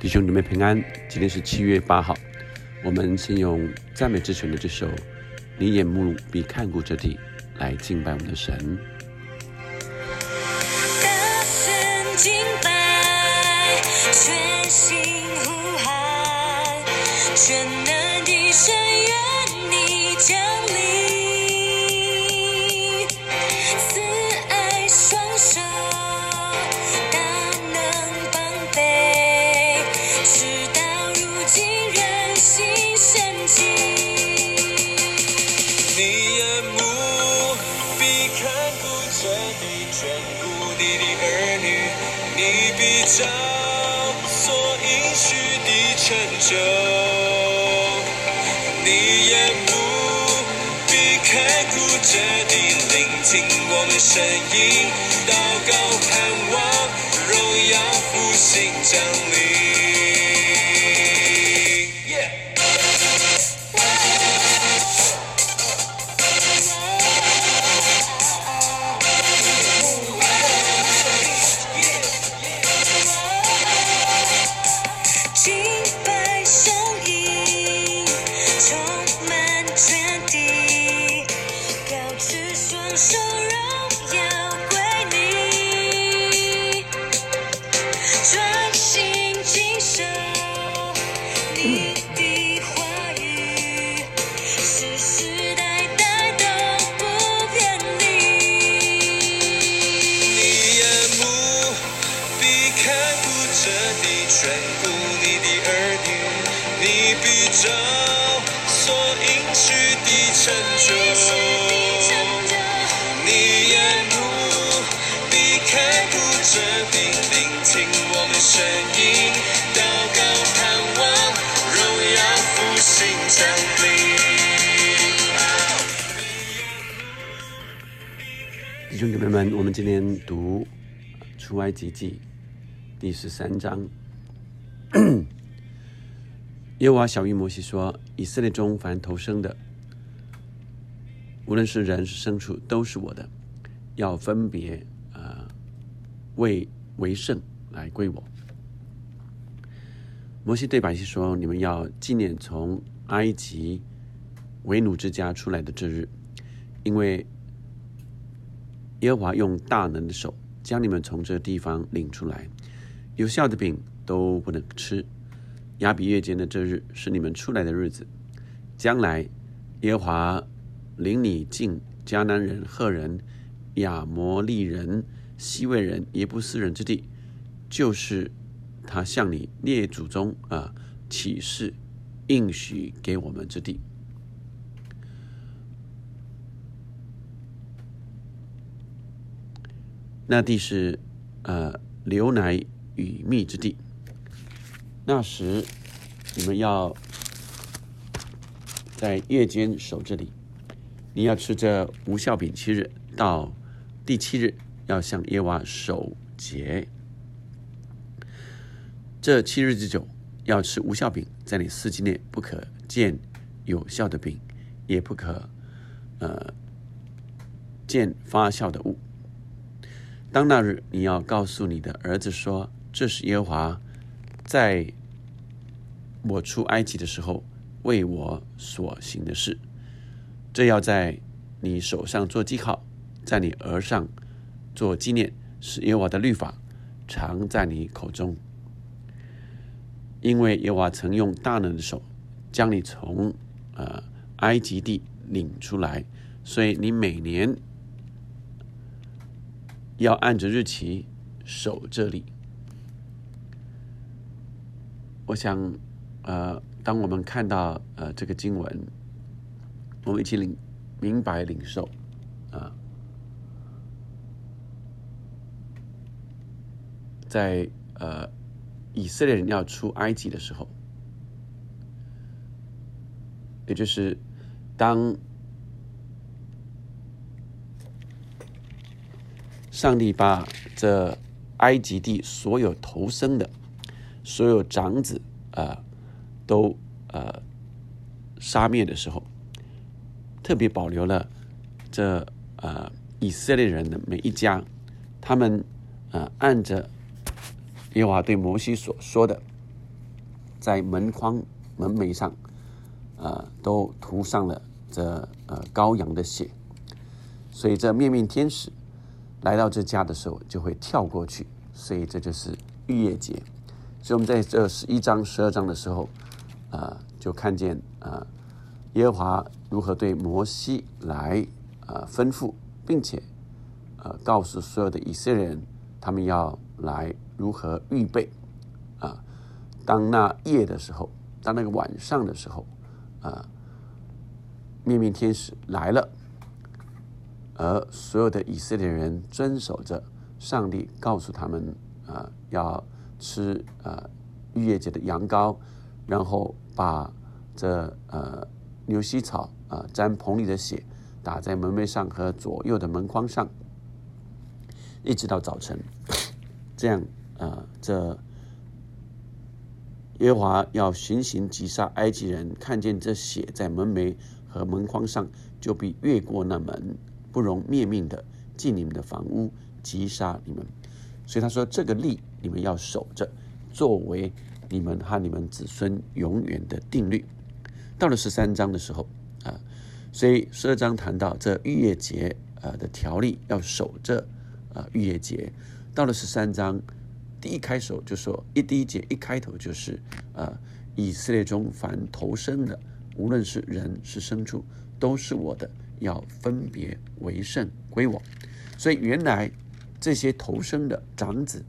弟兄姊妹平安，今天是七月八号。我们先用赞美之泉的这首《你眼目必看顾之地》来敬拜我们的神。的声音，祷告盼望，荣耀复兴降临。弟兄姊妹们，我们今天读出埃及记第十三章。耶和华小谕摩西说：“以色列中凡投生的，无论是人是牲畜，都是我的，要分别呃为为圣来归我。”摩西对百姓说：“你们要纪念从埃及为奴之家出来的这日，因为耶和华用大能的手将你们从这地方领出来，有效的饼都不能吃。亚比月间的这日是你们出来的日子。将来耶和华领你进迦南人、赫人、亚摩利人、西魏人、耶布斯人之地，就是他向你列祖宗啊启示应许给我们之地。那地是呃牛奶与蜜之地。那时你们要在夜间守这里，你要吃这无效饼七日，到第七日要向耶娃守节。这七日之久要吃无效饼，在你四季内不可见有效的饼，也不可呃见发酵的物。当那日，你要告诉你的儿子说：“这是耶和华在我出埃及的时候为我所行的事。这要在你手上做记号，在你额上做纪念，使耶和华的律法常在你口中。因为耶和华曾用大能的手将你从呃埃及地领出来，所以你每年。”要按着日期守这里。我想，呃，当我们看到呃这个经文，我们一起领明白领受啊，在呃以色列人要出埃及的时候，也就是当。上帝把这埃及地所有投生的、所有长子啊，都呃杀灭的时候，特别保留了这呃以色列人的每一家，他们呃按着耶和华对摩西所说的在门框、门楣上，呃，都涂上了这呃羔羊的血。所以这面面天使来到这家的时候，就会跳过去。所以这就是逾越节。所以我们在这十一章、十二章的时候，呃，就看见呃耶和华如何对摩西来呃吩咐，并且呃告诉所有的以色列人，他们要来如何预备啊。当那夜的时候，当那个晚上的时候，啊，面面天使来了，而所有的以色列人遵守着上帝告诉他们啊要吃呃逾越节的羊羔，然后把这呃牛膝草啊沾棚里的血打在门楣上和左右的门框上，一直到早晨，这样啊这。耶和华要行刑击杀埃及人，看见这血在门楣和门框上，就必越过那门，不容灭命的进你们的房屋，击杀你们。所以他说：“这个例你们要守着，作为你们和你们子孙永远的定律。”到了十三章的时候啊，所以十二章谈到这逾越节呃的条例要守着啊逾越节。到了十三章。第一开首就说一第一节一开头就是呃以色列中凡投生的，无论是人是牲畜，都是我的，要分别为圣归我。所以原来这些投生的长子，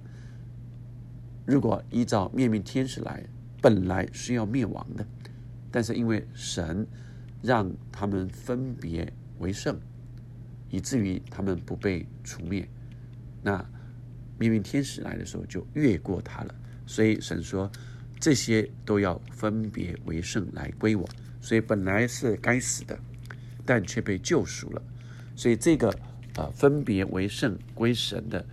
如果依照灭命天使来，本来是要灭亡的，但是因为神让他们分别为圣，以至于他们不被除灭，那。命运天使来的时候，就越过他了。所以神说，这些都要分别为圣来归我。所以本来是该死的，但却被救赎了。所以这个呃分别为圣归神的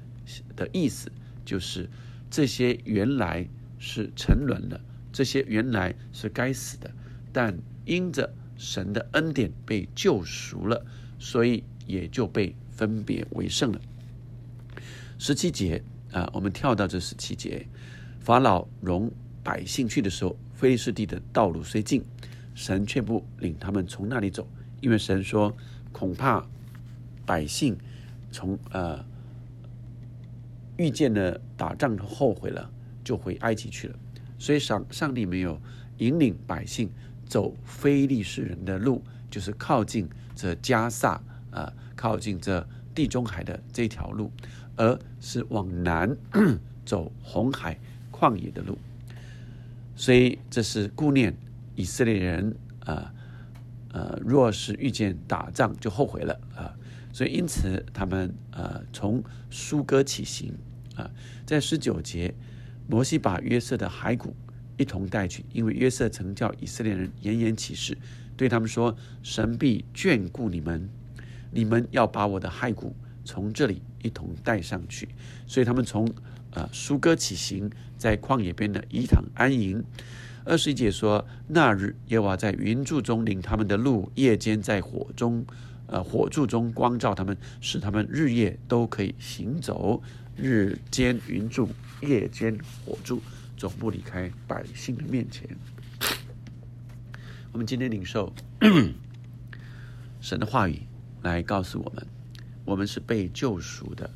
的意思，就是这些原来是沉沦的，这些原来是该死的，但因着神的恩典被救赎了，所以也就被分别为圣了。十七节啊，我们跳到这十七节，法老容百姓去的时候，非利士地的道路虽近，神却不领他们从那里走，因为神说，恐怕百姓从呃遇见了打仗后悔了，就回埃及去了，所以上上帝没有引领百姓走非利士人的路，就是靠近这加萨啊，靠近这地中海的这条路。而是往南 走红海旷野的路，所以这是顾念以色列人啊，呃，呃若是遇见打仗就后悔了啊，所以因此他们呃从苏哥起行啊，在十九节，摩西把约瑟的骸骨一同带去，因为约瑟曾叫以色列人严严起誓，对他们说：神必眷顾你们，你们要把我的骸骨。从这里一同带上去，所以他们从呃苏哥起行，在旷野边的伊坦安营。二十一节说，那日耶娃在云柱中领他们的路，夜间在火中，呃火柱中光照他们，使他们日夜都可以行走。日间云柱，夜间火柱，总不离开百姓的面前。我们今天领受 神的话语，来告诉我们。我们是被救赎的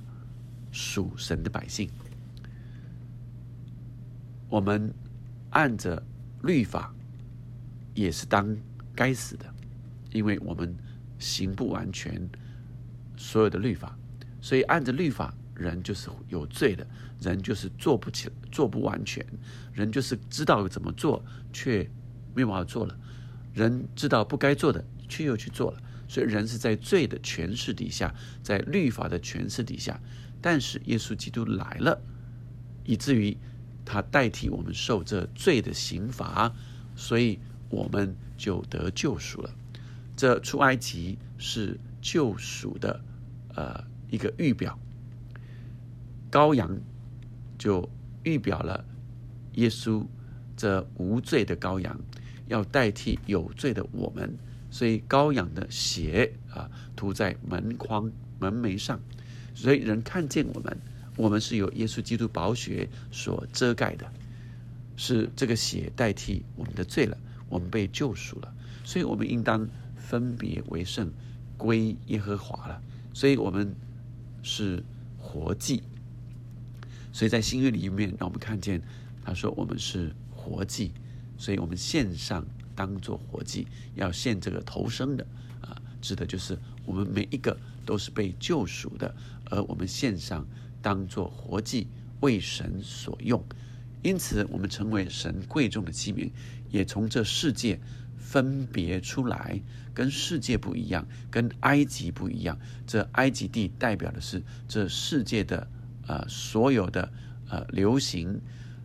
属神的百姓，我们按着律法也是当该死的，因为我们行不完全所有的律法，所以按着律法，人就是有罪的，人就是做不起、做不完全，人就是知道怎么做却没办法做了，人知道不该做的却又去做了。所以人是在罪的权势底下，在律法的权势底下，但是耶稣基督来了，以至于他代替我们受这罪的刑罚，所以我们就得救赎了。这出埃及是救赎的呃一个预表，羔羊就预表了耶稣这无罪的羔羊，要代替有罪的我们。所以羔羊的血啊涂在门框门楣上，所以人看见我们，我们是由耶稣基督宝血所遮盖的。是这个血代替我们的罪了，我们被救赎了，所以我们应当分别为圣，归耶和华了。所以我们是活祭。所以在新约里面，让我们看见他说我们是活祭，所以我们献上当做活祭，要献这个头生的啊，指的就是我们每一个都是被救赎的，而我们献上当做活祭，为神所用。因此，我们成为神贵重的器皿，也从这世界分别出来，跟世界不一样，跟埃及不一样。这埃及地代表的是这世界的呃所有的呃流行，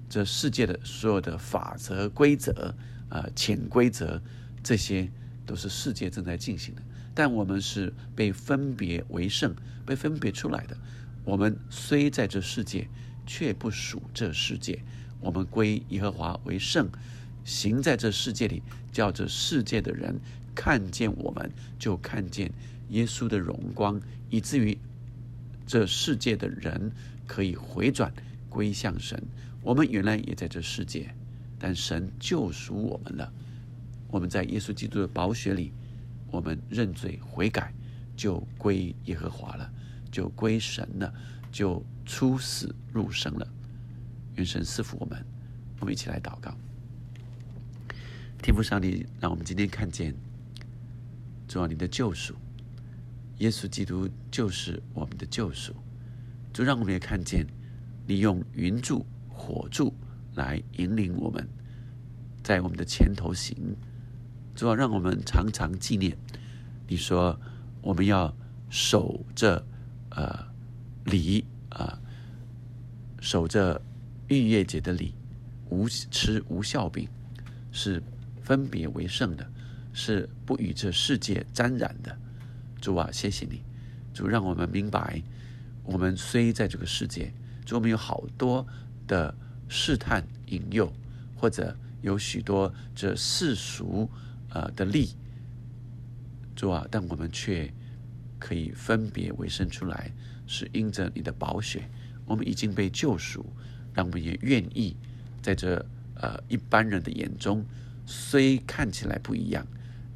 这世界的所有的法则、规则、呃潜规则，这些都是世界正在进行的。但我们是被分别为圣，被分别出来的。我们虽在这世界，却不属这世界。我们归耶和华为圣，行在这世界里，叫这世界的人看见我们，就看见耶稣的荣光，以至于这世界的人可以回转归向神。我们原来也在这世界，但神救赎我们了。我们在耶稣基督的宝血里，我们认罪悔改，就归耶和华了，就归神了，就出死入生了。愿神赐福我们，我们一起来祷告。天父上帝，让我们今天看见主啊，你的救赎，耶稣基督就是我们的救赎。主让我们也看见你用云柱、火柱来引领我们，在我们的前头行。主啊，让我们常常纪念你说我们要守着呃礼啊，守着。逾越节的礼，无吃无酵饼，是分别为圣的，是不与这世界沾染的。主啊，谢谢你，主让我们明白，我们虽在这个世界，主我们有好多的试探引诱，或者有许多这世俗呃的利，主啊，但我们却可以分别为圣出来，是因着你的宝血，我们已经被救赎。让我们也愿意在这呃一般人的眼中，虽看起来不一样，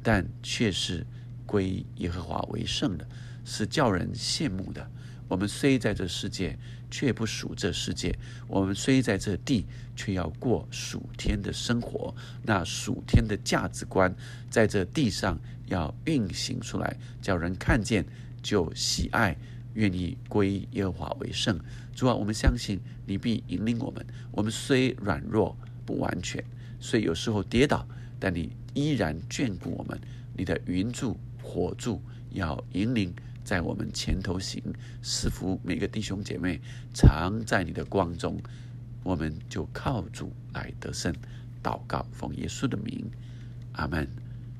但却是归耶和华为圣的，是叫人羡慕的。我们虽在这世界，却不属这世界；我们虽在这地，却要过属天的生活。那属天的价值观，在这地上要运行出来，叫人看见就喜爱。愿意归耶和华为圣，主啊，我们相信你必引领我们。我们虽软弱不完全，虽有时候跌倒，但你依然眷顾我们。你的云柱火柱要引领在我们前头行，赐福每个弟兄姐妹，常在你的光中。我们就靠主来得胜。祷告，奉耶稣的名，阿门。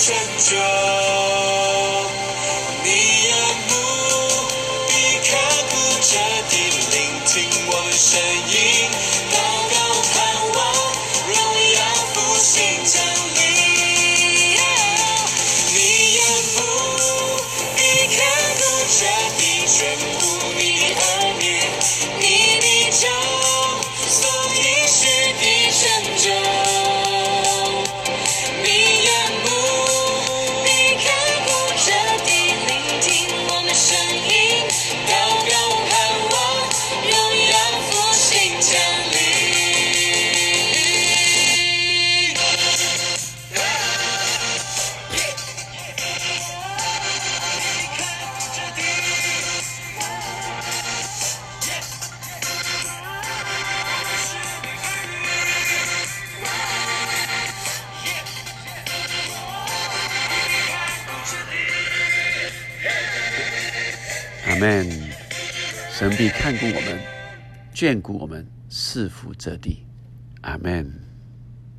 成就。神必看顾我们，眷顾我们，赐福这地。阿门。